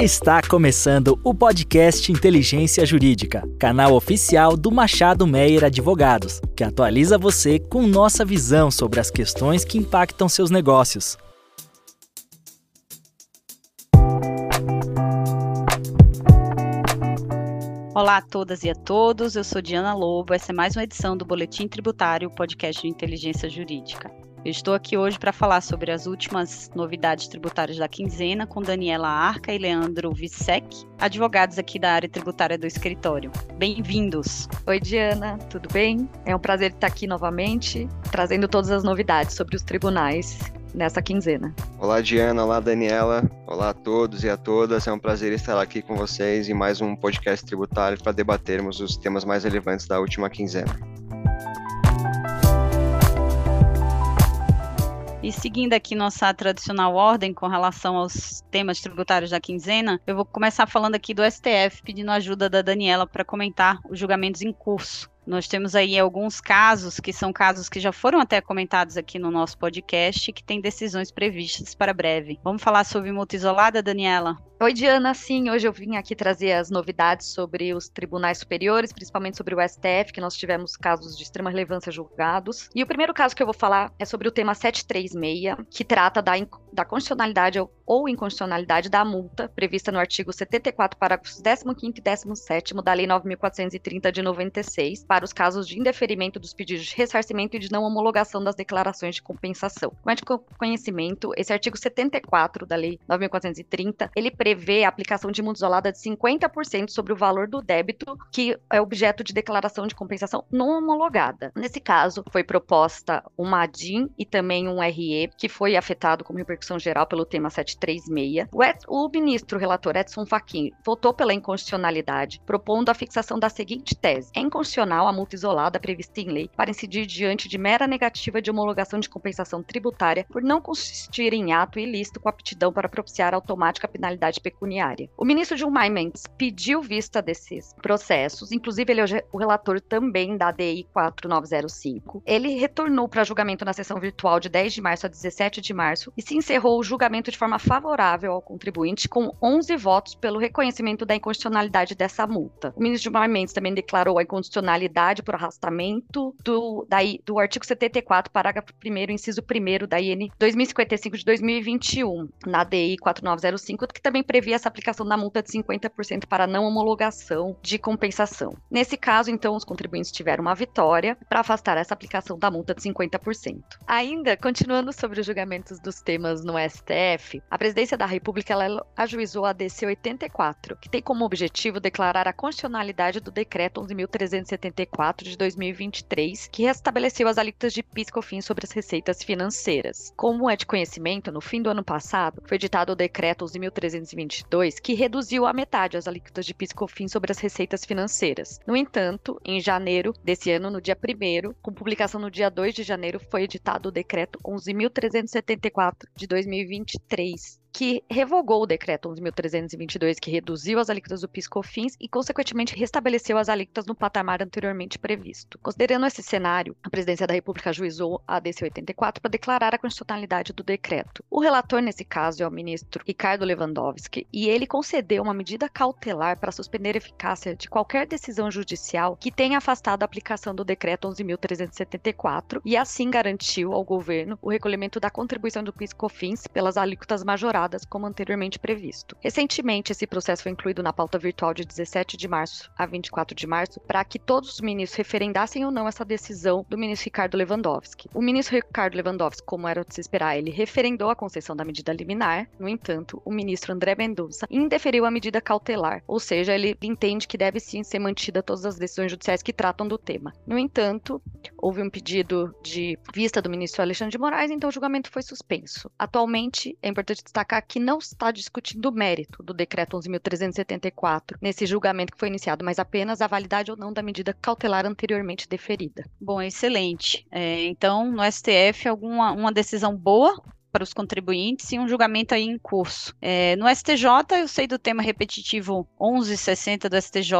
Está começando o podcast Inteligência Jurídica, canal oficial do Machado Meyer Advogados, que atualiza você com nossa visão sobre as questões que impactam seus negócios. Olá a todas e a todos, eu sou Diana Lobo, essa é mais uma edição do Boletim Tributário, podcast de Inteligência Jurídica. Eu estou aqui hoje para falar sobre as últimas novidades tributárias da quinzena com Daniela Arca e Leandro Vissec, advogados aqui da área tributária do escritório. Bem-vindos. Oi, Diana, tudo bem? É um prazer estar aqui novamente, trazendo todas as novidades sobre os tribunais nessa quinzena. Olá, Diana. Olá, Daniela. Olá a todos e a todas. É um prazer estar aqui com vocês em mais um podcast tributário para debatermos os temas mais relevantes da última quinzena. E seguindo aqui nossa tradicional ordem com relação aos temas tributários da quinzena, eu vou começar falando aqui do STF, pedindo ajuda da Daniela para comentar os julgamentos em curso. Nós temos aí alguns casos que são casos que já foram até comentados aqui no nosso podcast, que têm decisões previstas para breve. Vamos falar sobre multa isolada, Daniela? Oi, Diana. Sim, hoje eu vim aqui trazer as novidades sobre os tribunais superiores, principalmente sobre o STF, que nós tivemos casos de extrema relevância julgados. E o primeiro caso que eu vou falar é sobre o tema 736, que trata da, da constitucionalidade ou inconstitucionalidade da multa prevista no artigo 74, parágrafos 15 e 17 da Lei 9.430 de 96, para os casos de indeferimento dos pedidos de ressarcimento e de não homologação das declarações de compensação. Com de conhecimento, esse artigo 74 da Lei 9.430, ele prevê a aplicação de multa isolada de 50% sobre o valor do débito que é objeto de declaração de compensação não homologada. Nesse caso, foi proposta uma ADIM e também um RE, que foi afetado como repercussão geral pelo tema 736. O, Ed, o ministro relator Edson Fachin votou pela inconstitucionalidade, propondo a fixação da seguinte tese: é inconstitucional a multa isolada prevista em lei para incidir diante de mera negativa de homologação de compensação tributária por não consistir em ato ilícito com aptidão para propiciar automática penalidade pecuniária. O ministro Gilmar Mendes pediu vista desses processos, inclusive ele é o relator também da DI 4905. Ele retornou para julgamento na sessão virtual de 10 de março a 17 de março e se encerrou o julgamento de forma favorável ao contribuinte com 11 votos pelo reconhecimento da inconstitucionalidade dessa multa. O ministro Gilmar Mendes também declarou a inconstitucionalidade por arrastamento do, da, do artigo 74, parágrafo 1 inciso 1 da IN 2055 de 2021, na DI 4905, que também previa essa aplicação da multa de 50% para não homologação de compensação. Nesse caso, então, os contribuintes tiveram uma vitória para afastar essa aplicação da multa de 50%. Ainda, continuando sobre os julgamentos dos temas no STF, a Presidência da República ela ajuizou a DC 84, que tem como objetivo declarar a constitucionalidade do decreto 11.374 de 2023, que restabeleceu as alíquotas de PIS e COFINS sobre as receitas financeiras. Como é de conhecimento, no fim do ano passado, foi editado o decreto 11.324 2022, que reduziu a metade as alíquotas de PIS e COFINS sobre as receitas financeiras. No entanto, em janeiro desse ano, no dia 1 com publicação no dia 2 de janeiro, foi editado o decreto 11.374 de 2023, que revogou o decreto 11.322, que reduziu as alíquotas do PIS/COFINS e, consequentemente, restabeleceu as alíquotas no patamar anteriormente previsto. Considerando esse cenário, a Presidência da República ajuizou a DC 84 para declarar a constitucionalidade do decreto. O relator nesse caso é o ministro Ricardo Lewandowski e ele concedeu uma medida cautelar para suspender a eficácia de qualquer decisão judicial que tenha afastado a aplicação do decreto 11.374 e assim garantiu ao governo o recolhimento da contribuição do PIS/COFINS pelas alíquotas majoradas como anteriormente previsto. Recentemente, esse processo foi incluído na pauta virtual de 17 de março a 24 de março para que todos os ministros referendassem ou não essa decisão do ministro Ricardo Lewandowski. O ministro Ricardo Lewandowski, como era de se esperar, ele referendou a concessão da medida liminar. No entanto, o ministro André Mendonça indeferiu a medida cautelar, ou seja, ele entende que deve sim ser mantida todas as decisões judiciais que tratam do tema. No entanto, houve um pedido de vista do ministro Alexandre de Moraes, então o julgamento foi suspenso. Atualmente, é importante destacar destacar que não está discutindo o mérito do decreto 11.374 nesse julgamento que foi iniciado, mas apenas a validade ou não da medida cautelar anteriormente deferida. Bom, excelente. É, então, no STF, alguma uma decisão boa para os contribuintes e um julgamento aí em curso. É, no STJ, eu sei do tema repetitivo 1160 do STJ,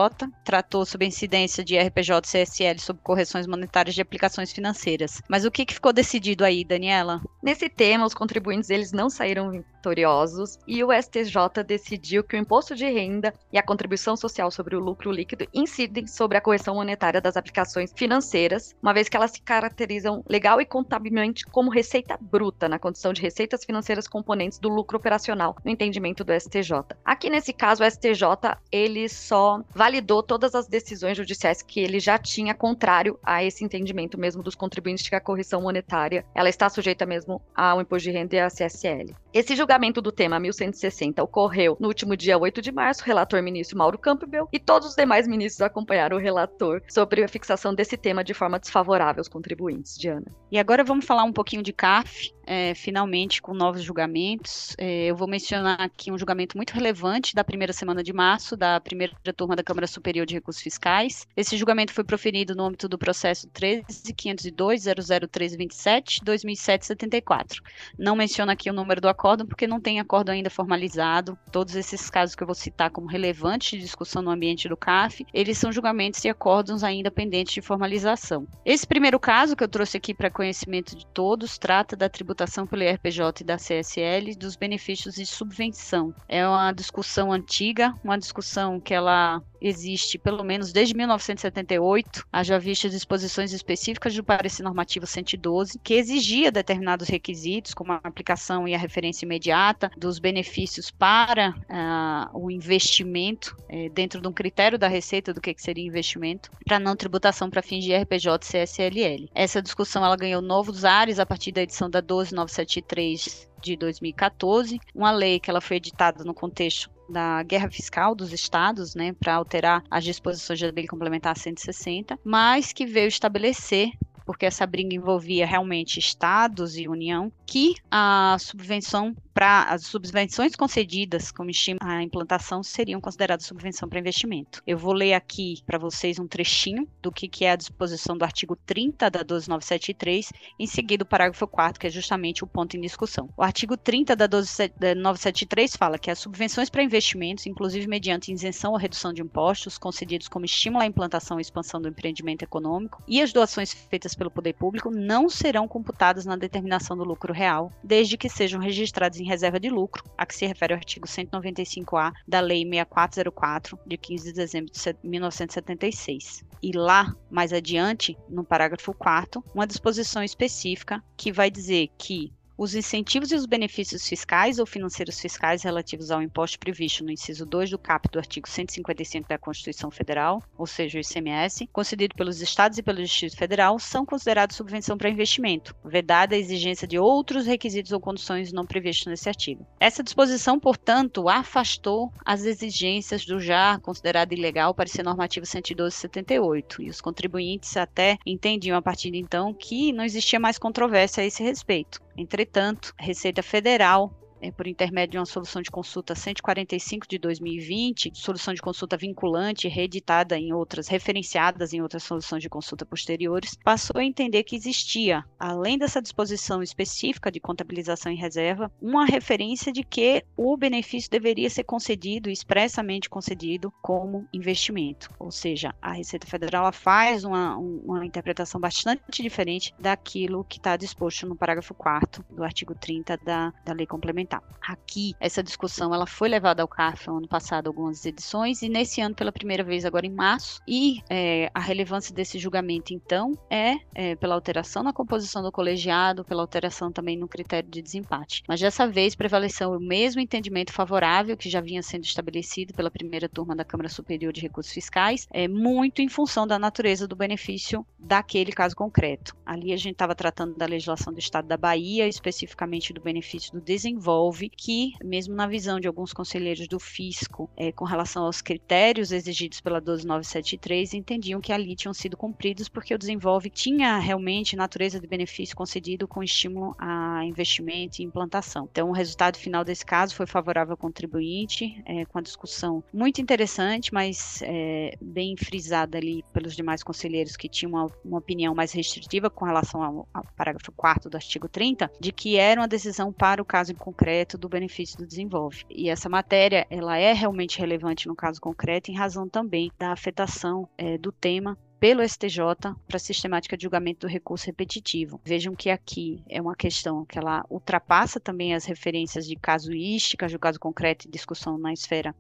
tratou sobre a incidência de RPJ e CSL sobre correções monetárias de aplicações financeiras. Mas o que, que ficou decidido aí, Daniela? Nesse tema, os contribuintes eles não saíram vitoriosos e o STJ decidiu que o imposto de renda e a contribuição social sobre o lucro líquido incidem sobre a correção monetária das aplicações financeiras, uma vez que elas se caracterizam legal e contabilmente como receita bruta, na condição de receitas financeiras componentes do lucro operacional, no entendimento do STJ. Aqui nesse caso, o STJ ele só validou todas as decisões judiciais que ele já tinha contrário a esse entendimento mesmo dos contribuintes de que a correção monetária ela está sujeita mesmo ao imposto de renda e à CSL. Esse julgamento do tema 1160 ocorreu no último dia 8 de março, relator ministro Mauro Campbell e todos os demais ministros acompanharam o relator sobre a fixação desse tema de forma desfavorável aos contribuintes. Diana. E agora vamos falar um pouquinho de CAF, é, finalmente com novos julgamentos. É, eu vou mencionar aqui um julgamento muito relevante da primeira semana de março, da primeira turma da Câmara Superior de Recursos Fiscais. Esse julgamento foi proferido no âmbito do processo 13.502.001327-2007-74. Não menciono aqui o número do acórdão, porque não tem acórdão ainda formalizado. Todos esses casos que eu vou citar como relevantes de discussão no ambiente do CAF, eles são julgamentos e acórdãos ainda pendentes de formalização. Esse primeiro caso que eu trouxe aqui para conhecimento de todos trata da tributação tributação pelo IRPJ e da CSL dos benefícios de subvenção. É uma discussão antiga, uma discussão que ela existe pelo menos desde 1978, haja vista disposições específicas do parecer normativo 112, que exigia determinados requisitos, como a aplicação e a referência imediata dos benefícios para uh, o investimento, eh, dentro de um critério da Receita do que, que seria investimento, para não tributação para fins de RPJ e CSLL. Essa discussão ela ganhou novos ares a partir da edição da 12973 de 2014, uma lei que ela foi editada no contexto da guerra fiscal dos estados, né, para alterar as disposições da lei complementar 160, mas que veio estabelecer porque essa briga envolvia realmente estados e União, que a subvenção para as subvenções concedidas, como estima a implantação, seriam consideradas subvenção para investimento. Eu vou ler aqui para vocês um trechinho do que, que é a disposição do artigo 30 da 12973, em seguida o parágrafo 4, que é justamente o ponto em discussão. O artigo 30 da 12973 fala que as subvenções para investimentos, inclusive mediante isenção ou redução de impostos, concedidos como estímulo à implantação e expansão do empreendimento econômico, e as doações feitas pelo poder público não serão computadas na determinação do lucro real, desde que sejam registrados em reserva de lucro, a que se refere o artigo 195-A da Lei 6404, de 15 de dezembro de 1976. E lá, mais adiante, no parágrafo 4, uma disposição específica que vai dizer que os incentivos e os benefícios fiscais ou financeiros fiscais relativos ao imposto previsto no inciso 2 do CAP do artigo 155 da Constituição Federal, ou seja, o ICMS, concedido pelos estados e pelo Distrito Federal, são considerados subvenção para investimento, vedada a exigência de outros requisitos ou condições não previstos nesse artigo. Essa disposição, portanto, afastou as exigências do já considerado ilegal parecer normativo 112/78, e os contribuintes até entendiam a partir de então que não existia mais controvérsia a esse respeito. Entretanto, a Receita Federal é, por intermédio de uma solução de consulta 145 de 2020, solução de consulta vinculante, reeditada em outras, referenciadas em outras soluções de consulta posteriores, passou a entender que existia, além dessa disposição específica de contabilização em reserva, uma referência de que o benefício deveria ser concedido, expressamente concedido, como investimento. Ou seja, a Receita Federal faz uma, uma interpretação bastante diferente daquilo que está disposto no parágrafo 4 do artigo 30 da, da lei complementar Aqui, essa discussão ela foi levada ao CAF ano passado, algumas edições, e nesse ano, pela primeira vez, agora em março. E é, a relevância desse julgamento, então, é, é, pela alteração na composição do colegiado, pela alteração também no critério de desempate. Mas dessa vez prevaleceu o mesmo entendimento favorável que já vinha sendo estabelecido pela primeira turma da Câmara Superior de Recursos Fiscais, é muito em função da natureza do benefício daquele caso concreto. Ali a gente estava tratando da legislação do Estado da Bahia, especificamente do benefício do desenvolvimento que, mesmo na visão de alguns conselheiros do fisco, é, com relação aos critérios exigidos pela 12973, entendiam que ali tinham sido cumpridos porque o desenvolve tinha realmente natureza de benefício concedido com estímulo a investimento e implantação. Então, o resultado final desse caso foi favorável ao contribuinte, é, com a discussão muito interessante, mas é, bem frisada ali pelos demais conselheiros que tinham uma, uma opinião mais restritiva com relação ao, ao parágrafo 4 do artigo 30, de que era uma decisão para o caso em concreto do benefício do desenvolve. E essa matéria, ela é realmente relevante no caso concreto em razão também da afetação é, do tema pelo STJ para a sistemática de julgamento do recurso repetitivo. Vejam que aqui é uma questão que ela ultrapassa também as referências de casuística, julgado concreto e discussão na esfera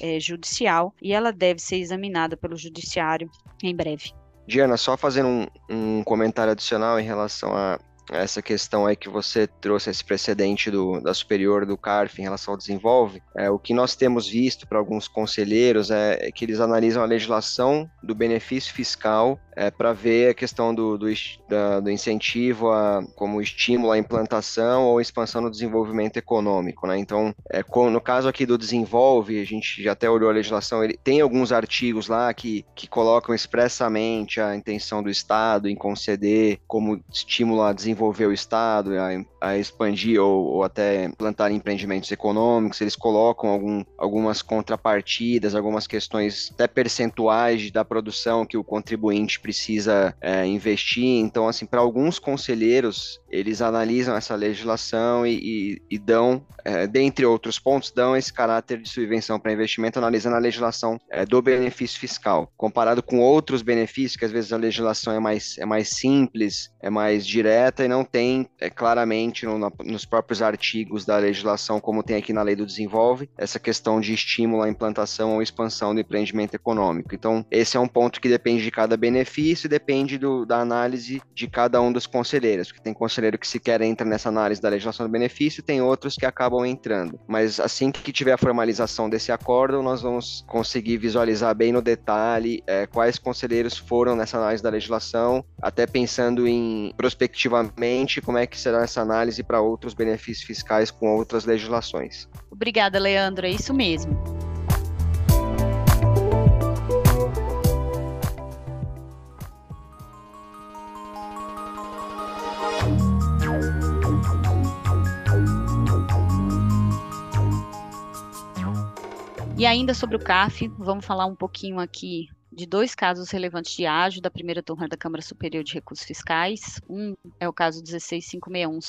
é, judicial, e ela deve ser examinada pelo judiciário em breve. Diana, só fazendo um, um comentário adicional em relação a essa questão aí que você trouxe esse precedente do, da superior do CARF em relação ao desenvolve, é, o que nós temos visto para alguns conselheiros é, é, que eles analisam a legislação do benefício fiscal é, para ver a questão do, do, da, do, incentivo a, como estímulo à implantação ou expansão do desenvolvimento econômico. Né? Então, é, com, no caso aqui do desenvolve, a gente já até olhou a legislação, ele tem alguns artigos lá que, que colocam expressamente a intenção do Estado em conceder como estímulo a desenvolver o Estado, a, a expandir ou, ou, até plantar empreendimentos econômicos, eles colocam algum, algumas contrapartidas, algumas questões até percentuais da produção que o contribuinte precisa é, investir. Então, assim, para alguns conselheiros, eles analisam essa legislação e, e, e dão, é, dentre outros pontos, dão esse caráter de subvenção para investimento, analisando a legislação é, do benefício fiscal, comparado com outros benefícios, que às vezes a legislação é mais, é mais simples, é mais direta e não tem é, claramente no, na, nos próprios artigos da legislação, como tem aqui na lei do desenvolve, essa questão de estímulo à implantação ou expansão do empreendimento econômico. Então, esse é um ponto que depende de cada benefício e depende do, da análise de cada um dos conselheiros, porque tem conselheiros brasileiro que sequer entra nessa análise da legislação do benefício, tem outros que acabam entrando. Mas assim que tiver a formalização desse acordo, nós vamos conseguir visualizar bem no detalhe é, quais conselheiros foram nessa análise da legislação, até pensando em prospectivamente como é que será essa análise para outros benefícios fiscais com outras legislações. Obrigada, Leandro, é isso mesmo. E ainda sobre o CAF, vamos falar um pouquinho aqui de dois casos relevantes de ágio da primeira turma da Câmara Superior de Recursos Fiscais. Um é o caso 16561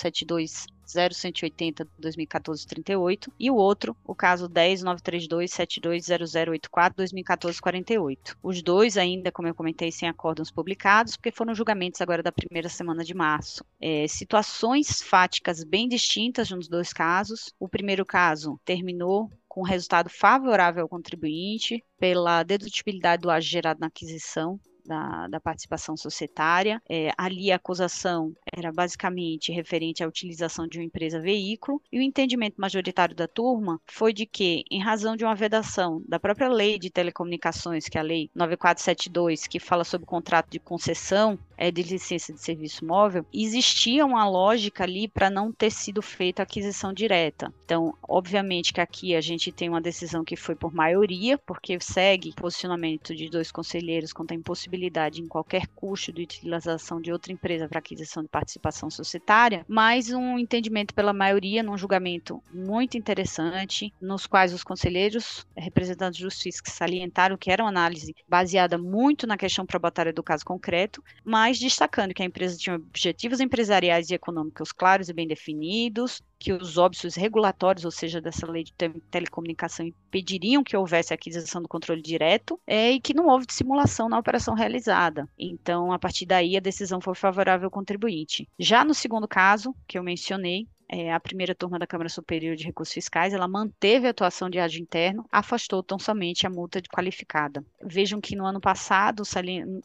0180 2014 38 e o outro, o caso 10932 720084 2014 48. Os dois ainda, como eu comentei, sem acórdãos publicados, porque foram julgamentos agora da primeira semana de março. É, situações fáticas bem distintas nos dois casos. O primeiro caso terminou com resultado favorável ao contribuinte pela dedutibilidade do ágio gerado na aquisição da, da, participação societária. É, ali a acusação era basicamente referente à utilização de uma empresa veículo, e o entendimento majoritário da turma foi de que, em razão de uma vedação da própria lei de telecomunicações, que é a lei 9472, que fala sobre o contrato de concessão é, de licença de serviço móvel, existia uma lógica ali para não ter sido feita a aquisição direta. Então, obviamente que aqui a gente tem uma decisão que foi por maioria, porque segue posicionamento de dois conselheiros quanto à impossibilidade em qualquer custo de utilização de outra empresa para aquisição de participação societária, mas um entendimento pela maioria num julgamento muito interessante, nos quais os conselheiros, representantes dos FIS, salientaram que era uma análise baseada muito na questão probatória do caso concreto, mas mas destacando que a empresa tinha objetivos empresariais e econômicos claros e bem definidos, que os óbices regulatórios, ou seja, dessa lei de telecomunicação, impediriam que houvesse aquisição do controle direto é, e que não houve simulação na operação realizada. Então, a partir daí, a decisão foi favorável ao contribuinte. Já no segundo caso, que eu mencionei, é, a primeira turma da Câmara Superior de Recursos Fiscais, ela manteve a atuação de ágio interno, afastou tão somente a multa de qualificada. Vejam que no ano passado,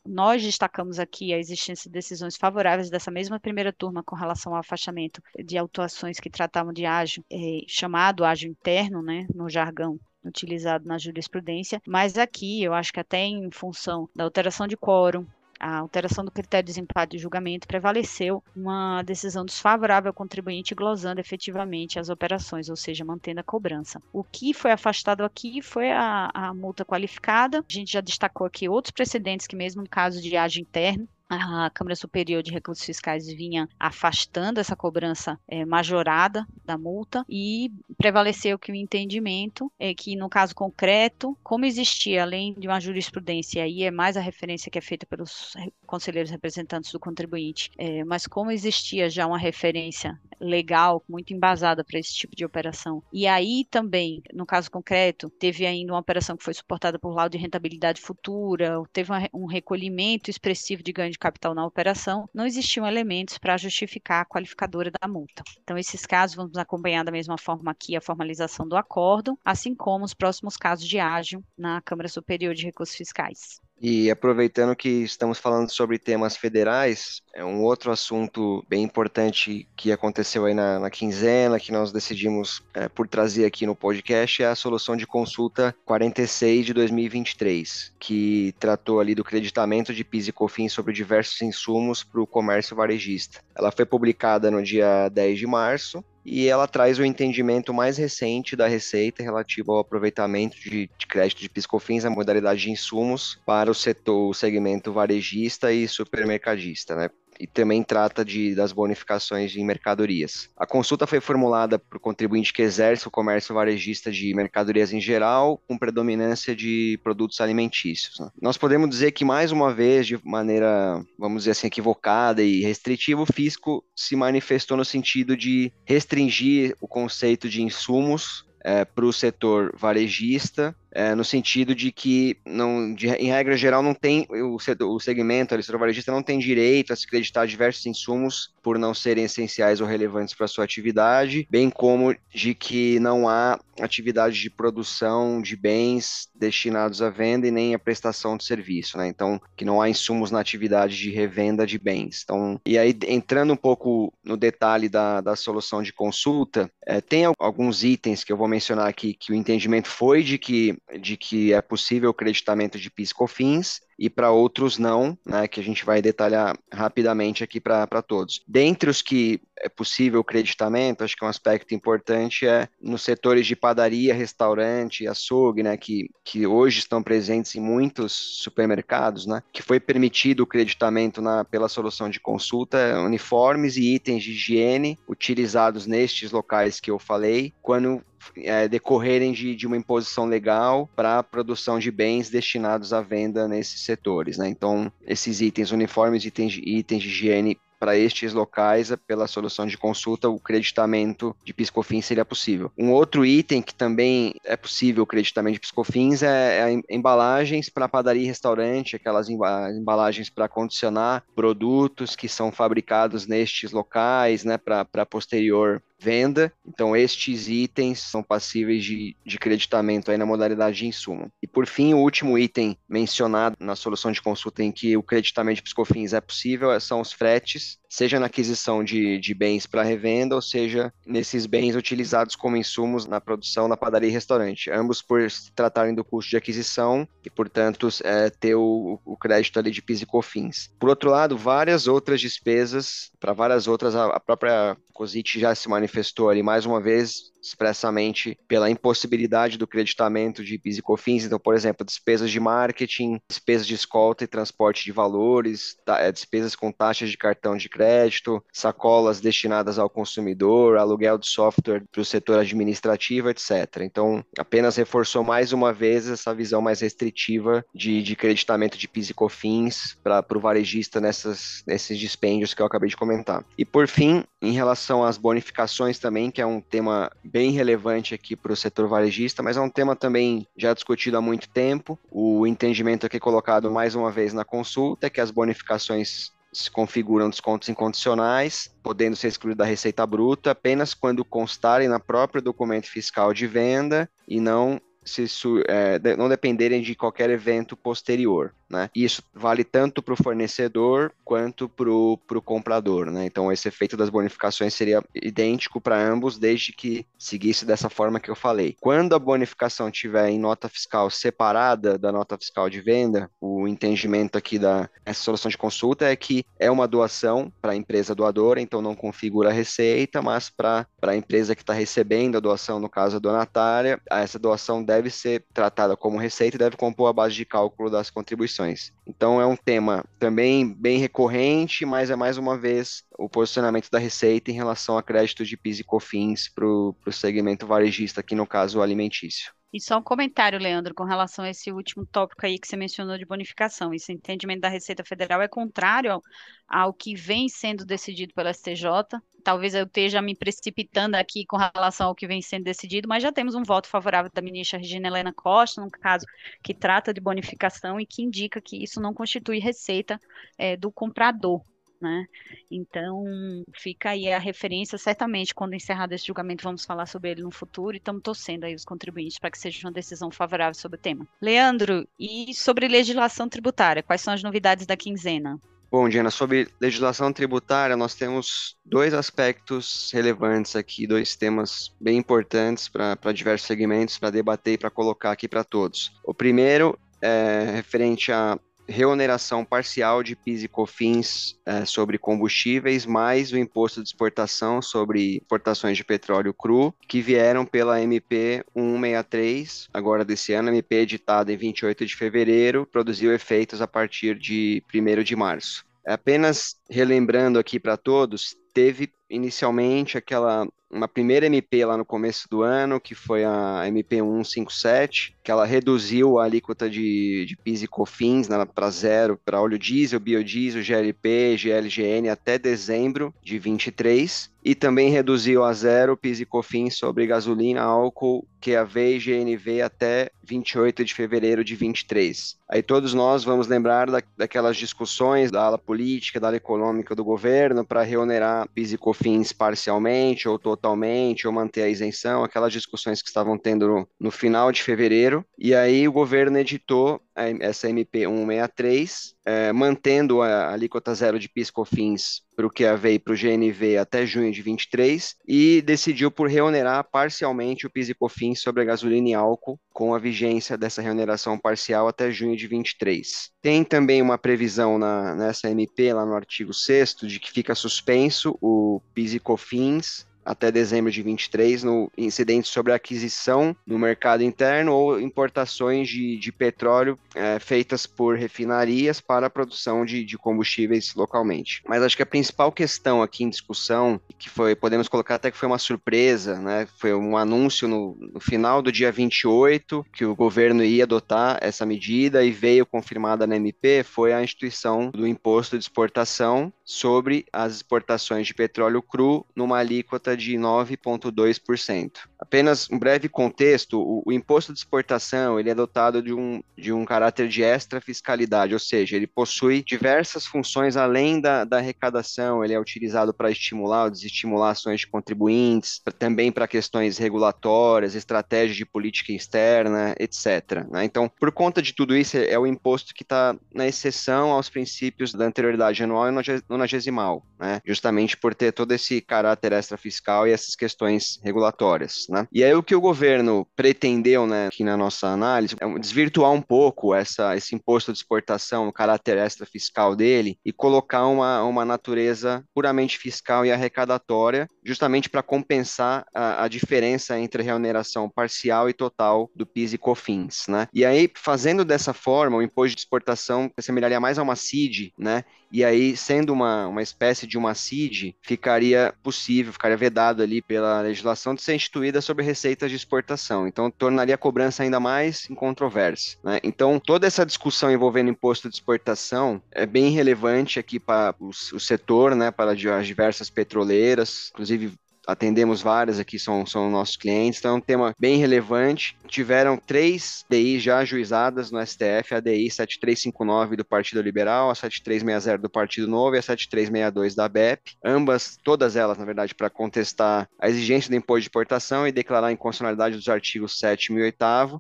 nós destacamos aqui a existência de decisões favoráveis dessa mesma primeira turma com relação ao afastamento de autuações que tratavam de ágio, é, chamado ágio interno, né, no jargão utilizado na jurisprudência, mas aqui eu acho que até em função da alteração de quórum, a alteração do critério de desempate de julgamento, prevaleceu uma decisão desfavorável ao contribuinte, glosando efetivamente as operações, ou seja, mantendo a cobrança. O que foi afastado aqui foi a, a multa qualificada. A gente já destacou aqui outros precedentes que, mesmo no caso de ágio interno, a Câmara Superior de Recursos Fiscais vinha afastando essa cobrança é, majorada da multa e prevaleceu que o entendimento é que, no caso concreto, como existia, além de uma jurisprudência, aí é mais a referência que é feita pelos conselheiros representantes do contribuinte, é, mas como existia já uma referência legal muito embasada para esse tipo de operação, e aí também, no caso concreto, teve ainda uma operação que foi suportada por laudo de rentabilidade futura, teve um recolhimento expressivo de ganho de de capital na operação, não existiam elementos para justificar a qualificadora da multa. Então, esses casos vamos acompanhar da mesma forma aqui a formalização do acordo, assim como os próximos casos de ágio na Câmara Superior de Recursos Fiscais. E aproveitando que estamos falando sobre temas federais, é um outro assunto bem importante que aconteceu aí na, na quinzena, que nós decidimos é, por trazer aqui no podcast, é a solução de consulta 46 de 2023, que tratou ali do creditamento de PIS e COFINS sobre diversos insumos para o comércio varejista. Ela foi publicada no dia 10 de março e ela traz o entendimento mais recente da Receita relativo ao aproveitamento de, de crédito de piscofins, a modalidade de insumos para o setor, o segmento varejista e supermercadista, né? E também trata de, das bonificações em mercadorias. A consulta foi formulada o contribuinte que exerce o comércio varejista de mercadorias em geral, com predominância de produtos alimentícios. Né? Nós podemos dizer que, mais uma vez, de maneira, vamos dizer assim, equivocada e restritiva, o fisco se manifestou no sentido de restringir o conceito de insumos é, para o setor varejista é, no sentido de que, não, de, em regra geral, não tem o, o segmento, o setor varejista não tem direito a se creditar diversos insumos por não serem essenciais ou relevantes para sua atividade, bem como de que não há atividade de produção de bens destinados à venda e nem a prestação de serviço, né? Então, que não há insumos na atividade de revenda de bens. Então, e aí, entrando um pouco no detalhe da, da solução de consulta, é, tem alguns itens que eu vou mencionar aqui que o entendimento foi de que de que é possível o creditamento de PIS COFINS e para outros não, né, que a gente vai detalhar rapidamente aqui para todos. Dentre os que é possível o creditamento, acho que um aspecto importante é nos setores de padaria, restaurante, açougue, né, que, que hoje estão presentes em muitos supermercados, né, que foi permitido o creditamento na, pela solução de consulta, uniformes e itens de higiene utilizados nestes locais que eu falei, quando é, decorrerem de, de, uma imposição legal para a produção de bens destinados à venda nesses setores. Né? Então, esses itens, uniformes, itens, itens de higiene para estes locais, pela solução de consulta, o creditamento de piscofins seria possível. Um outro item que também é possível o creditamento de piscofins é, é embalagens para padaria e restaurante, aquelas embalagens para condicionar produtos que são fabricados nestes locais, né, para posterior venda. Então, estes itens são passíveis de, de creditamento aí na modalidade de insumo. E, por fim, o último item mencionado na solução de consulta em que o creditamento de piscofins é possível são os fretes, seja na aquisição de, de bens para revenda, ou seja, nesses bens utilizados como insumos na produção na padaria e restaurante. Ambos por se tratarem do custo de aquisição e, portanto, é, ter o, o, crédito ali de PIS e COFINS. Por outro lado, várias outras despesas, para várias outras, a, a própria COSIT já se manifestou ali mais uma vez expressamente pela impossibilidade do creditamento de PIS e COFINS. Então, por exemplo, despesas de marketing, despesas de escolta e transporte de valores, é, despesas com taxas de cartão de crédito, sacolas destinadas ao consumidor, aluguel de software para o setor administrativo, etc. Então, apenas reforçou mais uma vez essa visão mais restritiva de, de creditamento de PIS e COFINS para o varejista nessas, nesses dispêndios que eu acabei de comentar. E, por fim, em relação às bonificações também, que é um tema bem relevante aqui para o setor varejista, mas é um tema também já discutido há muito tempo. O entendimento aqui colocado mais uma vez na consulta é que as bonificações se configuram descontos incondicionais, podendo ser excluídos da receita bruta apenas quando constarem na própria documento fiscal de venda e não se é, não dependerem de qualquer evento posterior. Né? Isso vale tanto para o fornecedor quanto para o comprador, né? Então esse efeito das bonificações seria idêntico para ambos, desde que seguisse dessa forma que eu falei. Quando a bonificação tiver em nota fiscal separada da nota fiscal de venda, o entendimento aqui da essa solução de consulta é que é uma doação para a empresa doadora, então não configura a receita, mas para a empresa que está recebendo a doação, no caso a donatária, essa doação deve ser tratada como receita e deve compor a base de cálculo das contribuições. Então é um tema também bem recorrente, mas é mais uma vez o posicionamento da Receita em relação a créditos de PIS e COFINS para o segmento varejista, aqui no caso alimentício. E só um comentário, Leandro, com relação a esse último tópico aí que você mencionou de bonificação. Esse entendimento da Receita Federal é contrário ao, ao que vem sendo decidido pela STJ. Talvez eu esteja me precipitando aqui com relação ao que vem sendo decidido, mas já temos um voto favorável da ministra Regina Helena Costa, no caso que trata de bonificação e que indica que isso não constitui receita é, do comprador né? Então, fica aí a referência, certamente, quando encerrado esse julgamento, vamos falar sobre ele no futuro e estamos torcendo aí os contribuintes para que seja uma decisão favorável sobre o tema. Leandro, e sobre legislação tributária, quais são as novidades da quinzena? Bom, Diana, sobre legislação tributária, nós temos dois aspectos relevantes aqui, dois temas bem importantes para diversos segmentos, para debater e para colocar aqui para todos. O primeiro é referente a reoneração parcial de PIS e COFINS é, sobre combustíveis, mais o imposto de exportação sobre exportações de petróleo cru, que vieram pela MP 163, agora desse ano, MP editada em 28 de fevereiro, produziu efeitos a partir de 1 de março. Apenas relembrando aqui para todos, teve inicialmente aquela uma primeira MP lá no começo do ano, que foi a MP 157, que ela reduziu a alíquota de, de PIS e COFINS né, para zero para óleo diesel, biodiesel, GLP, GLGN até dezembro de 23 e também reduziu a zero PIS e COFINS sobre gasolina, álcool, QAV e GNV até 28 de fevereiro de 23. Aí todos nós vamos lembrar da, daquelas discussões da ala política, da ala econômica do governo para reonerar PIS e COFINS parcialmente ou totalmente, ou manter a isenção, aquelas discussões que estavam tendo no, no final de fevereiro. E aí o governo editou essa MP 163, é, mantendo a alíquota zero de PIS/COFINS para o QAV e para o GNV até junho de 23 e decidiu por reonerar parcialmente o PIS e COFINS sobre a gasolina e álcool com a vigência dessa reoneração parcial até junho de 23. Tem também uma previsão na, nessa MP, lá no artigo 6 de que fica suspenso o PIS e COFINS até dezembro de 23 no incidente sobre aquisição no mercado interno ou importações de, de petróleo é, feitas por refinarias para a produção de, de, combustíveis localmente. Mas acho que a principal questão aqui em discussão, que foi, podemos colocar até que foi uma surpresa, né, foi um anúncio no, no final do dia 28 que o governo ia adotar essa medida e veio confirmada na MP, foi a instituição do imposto de exportação sobre as exportações de petróleo cru numa alíquota de 9,2%. Apenas um breve contexto, o, o, imposto de exportação ele é dotado de um, de um caráter de extra fiscalidade, ou seja, ele possui diversas funções além da, da arrecadação, ele é utilizado para estimular ou desestimular ações de contribuintes, também para questões regulatórias, estratégias de política externa, etc. Né? Então, por conta de tudo isso, é o imposto que está na exceção aos princípios da anterioridade anual e nonagesimal, né? justamente por ter todo esse caráter extra fiscal e essas questões regulatórias. Né? E aí o que o governo pretendeu, né, aqui na nossa análise, é desvirtuar um pouco essa, esse imposto de exportação, o caráter extra fiscal dele, e colocar uma, uma natureza puramente fiscal e arrecadatória, justamente para compensar a, a, diferença entre a remuneração parcial e total do PIS e COFINS. Né? E aí, fazendo dessa forma, o imposto de exportação semelharia mais a uma CID, né? E aí, sendo uma, uma espécie de uma CID, ficaria possível, ficaria vedado ali pela legislação de ser instituída sobre receitas de exportação. Então, tornaria a cobrança ainda mais incontroversa. Né? Então, toda essa discussão envolvendo imposto de exportação é bem relevante aqui para o, setor, né, para as diversas petroleiras, inclusive atendemos várias aqui, são, são nossos clientes, então é um tema bem relevante. Tiveram três DI já ajuizadas no STF, a DI 7359 do Partido Liberal, a 7360 do Partido Novo e a 7362 da BEP, ambas, todas elas, na verdade, para contestar a exigência do imposto de importação e declarar a inconstitucionalidade dos artigos 7 e 8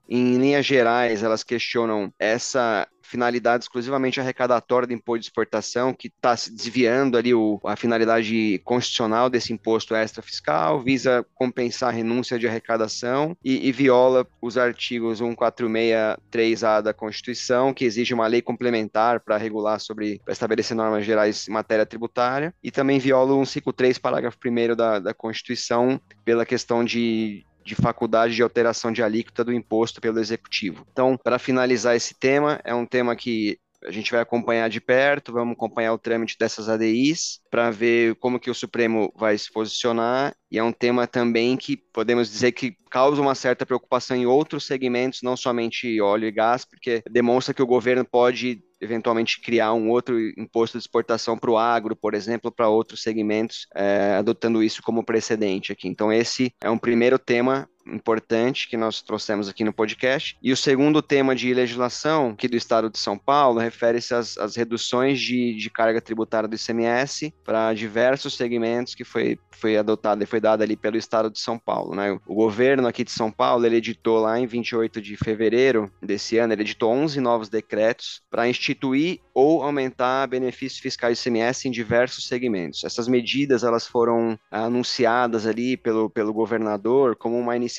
Em linhas gerais, elas questionam essa finalidade exclusivamente arrecadatória do imposto de exportação, que está se desviando ali o, a finalidade constitucional desse imposto extra fiscal, visa compensar a renúncia de arrecadação e, e viola os artigos 1463A da Constituição, que exige uma lei complementar para regular sobre, para estabelecer normas gerais em matéria tributária, e também viola o 153, parágrafo 1 da, da Constituição, pela questão de, de faculdade de alteração de alíquota do imposto pelo executivo. Então, para finalizar esse tema, é um tema que a gente vai acompanhar de perto, vamos acompanhar o trâmite dessas ADIs para ver como que o Supremo vai se posicionar e é um tema também que podemos dizer que causa uma certa preocupação em outros segmentos, não somente óleo e gás, porque demonstra que o governo pode eventualmente criar um outro imposto de exportação para o agro, por exemplo, para outros segmentos, é, adotando isso como precedente aqui. Então, esse é um primeiro tema importante que nós trouxemos aqui no podcast. E o segundo tema de legislação aqui do Estado de São Paulo refere-se às, às, reduções de, de, carga tributária do ICMS para diversos segmentos que foi, foi adotado e foi dado ali pelo Estado de São Paulo. Né? O governo aqui de São Paulo, ele editou lá em 28 de fevereiro desse ano, ele editou 11 novos decretos para instituir ou aumentar benefícios fiscais do ICMS em diversos segmentos. Essas medidas elas foram anunciadas ali pelo, pelo governador como uma iniciativa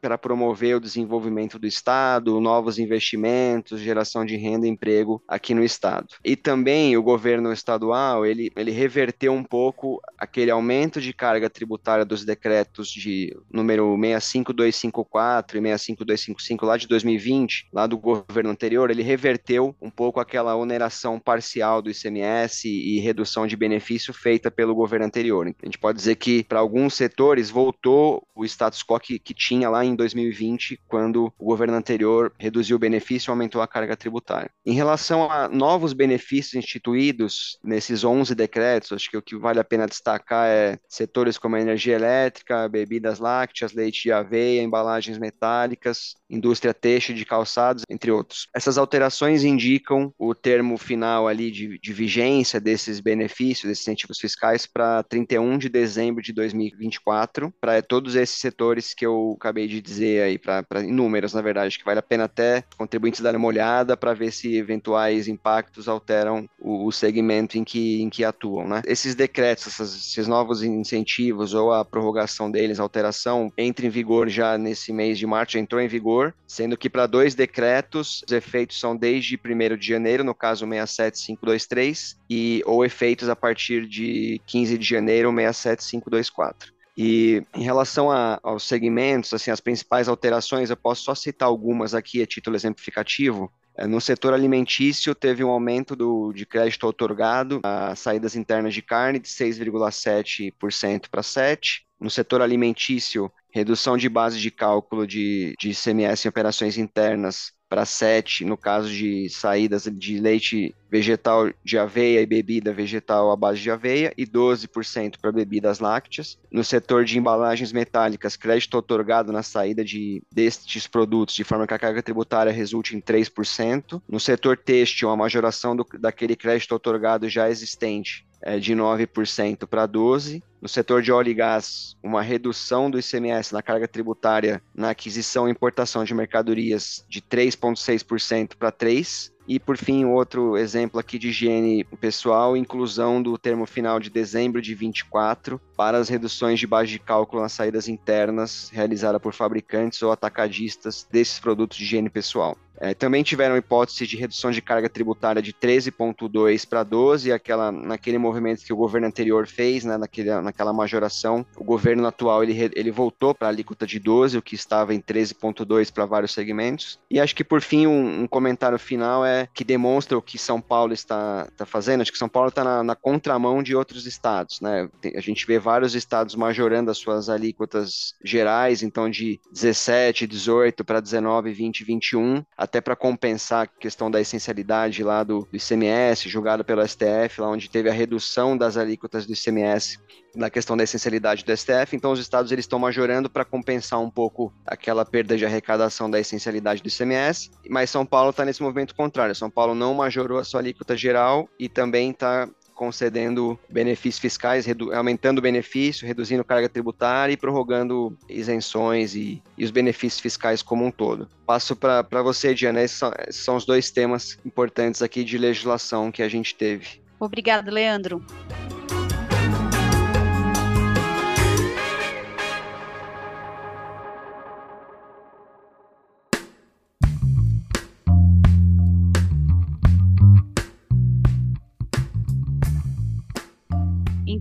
para promover o desenvolvimento do estado, novos investimentos, geração de renda e emprego aqui no estado. E também o governo estadual, ele, ele reverteu um pouco aquele aumento de carga tributária dos decretos de número 65254 e 65255 lá de 2020, lá do governo anterior, ele reverteu um pouco aquela oneração parcial do ICMS e redução de benefício feita pelo governo anterior. A gente pode dizer que para alguns setores voltou o status quo que, que tinha lá em 2020, quando o governo anterior reduziu o benefício e aumentou a carga tributária. Em relação a novos benefícios instituídos nesses 11 decretos, acho que o que vale a pena destacar é setores como a energia elétrica, bebidas lácteas, leite de aveia, embalagens metálicas, indústria têxtil de calçados, entre outros. Essas alterações indicam o termo final ali de, de vigência desses benefícios, desses incentivos fiscais para 31 de dezembro de 2024, para todos esses setores que eu acabei de dizer aí, para inúmeros, na verdade, que vale a pena até contribuintes darem uma olhada para ver se eventuais impactos alteram o, o, segmento em que, em que atuam. Né? Esses decretos, essas, esses novos incentivos ou a prorrogação deles, a alteração, entra em vigor já nesse mês de março, entrou em vigor, sendo que para dois decretos os efeitos são desde 1 de janeiro, no caso 67523, e ou efeitos a partir de 15 de janeiro, 67524. E em relação a, aos segmentos, assim, as principais alterações, eu posso só citar algumas aqui a título exemplificativo. É, no setor alimentício, teve um aumento do, de crédito otorgado a saídas internas de carne de 6,7% para 7%. No setor alimentício, redução de base de cálculo de, de ICMS em operações internas para 7, no caso de saídas de leite vegetal de aveia e bebida vegetal à base de aveia, e 12% para bebidas lácteas. No setor de embalagens metálicas, crédito otorgado na saída de, destes produtos, de forma que a carga tributária resulte em 3%. No setor têxtil, a majoração do, daquele crédito otorgado já existente é, de 9% para 12%. No setor de óleo e gás, uma redução do ICMS na carga tributária na aquisição e importação de mercadorias de 3,6% para 3%. E, por fim, outro exemplo aqui de higiene pessoal, inclusão do termo final de dezembro de 24 para as reduções de base de cálculo nas saídas internas realizadas por fabricantes ou atacadistas desses produtos de higiene pessoal. É, também tiveram hipótese de redução de carga tributária de 13,2 para 12, aquela, naquele movimento que o governo anterior fez, né, naquele, naquela majoração. O governo atual ele, ele voltou para a alíquota de 12, o que estava em 13,2 para vários segmentos. E acho que, por fim, um, um, comentário final é que demonstra o que São Paulo está, está fazendo. Acho que São Paulo está na, na, contramão de outros estados. Né? A gente vê vários estados majorando as suas alíquotas gerais, então de 17, 18 para 19, 20, 21, até para compensar a questão da essencialidade lá do, do ICMS, julgado pelo STF, lá onde teve a redução das alíquotas do ICMS na questão da essencialidade do STF, então os estados eles estão majorando para compensar um pouco aquela perda de arrecadação da essencialidade do ICMS, mas São Paulo está nesse movimento contrário. São Paulo não majorou a sua alíquota geral e também está concedendo benefícios fiscais, aumentando o benefício, reduzindo carga tributária e prorrogando isenções e, e os benefícios fiscais como um todo. Passo para você, Diana. Esses são, esses são os dois temas importantes aqui de legislação que a gente teve. Obrigado, Leandro.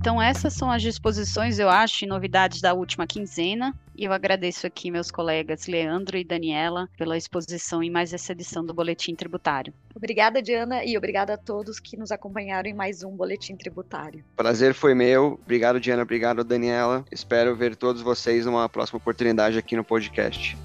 Então, essas são as disposições, eu acho, e novidades da última quinzena. E eu agradeço aqui meus colegas Leandro e Daniela pela exposição em mais essa edição do Boletim Tributário. Obrigada, Diana, e obrigada a todos que nos acompanharam em mais um Boletim Tributário. Prazer foi meu. Obrigado, Diana. Obrigado, Daniela. Espero ver todos vocês numa próxima oportunidade aqui no podcast.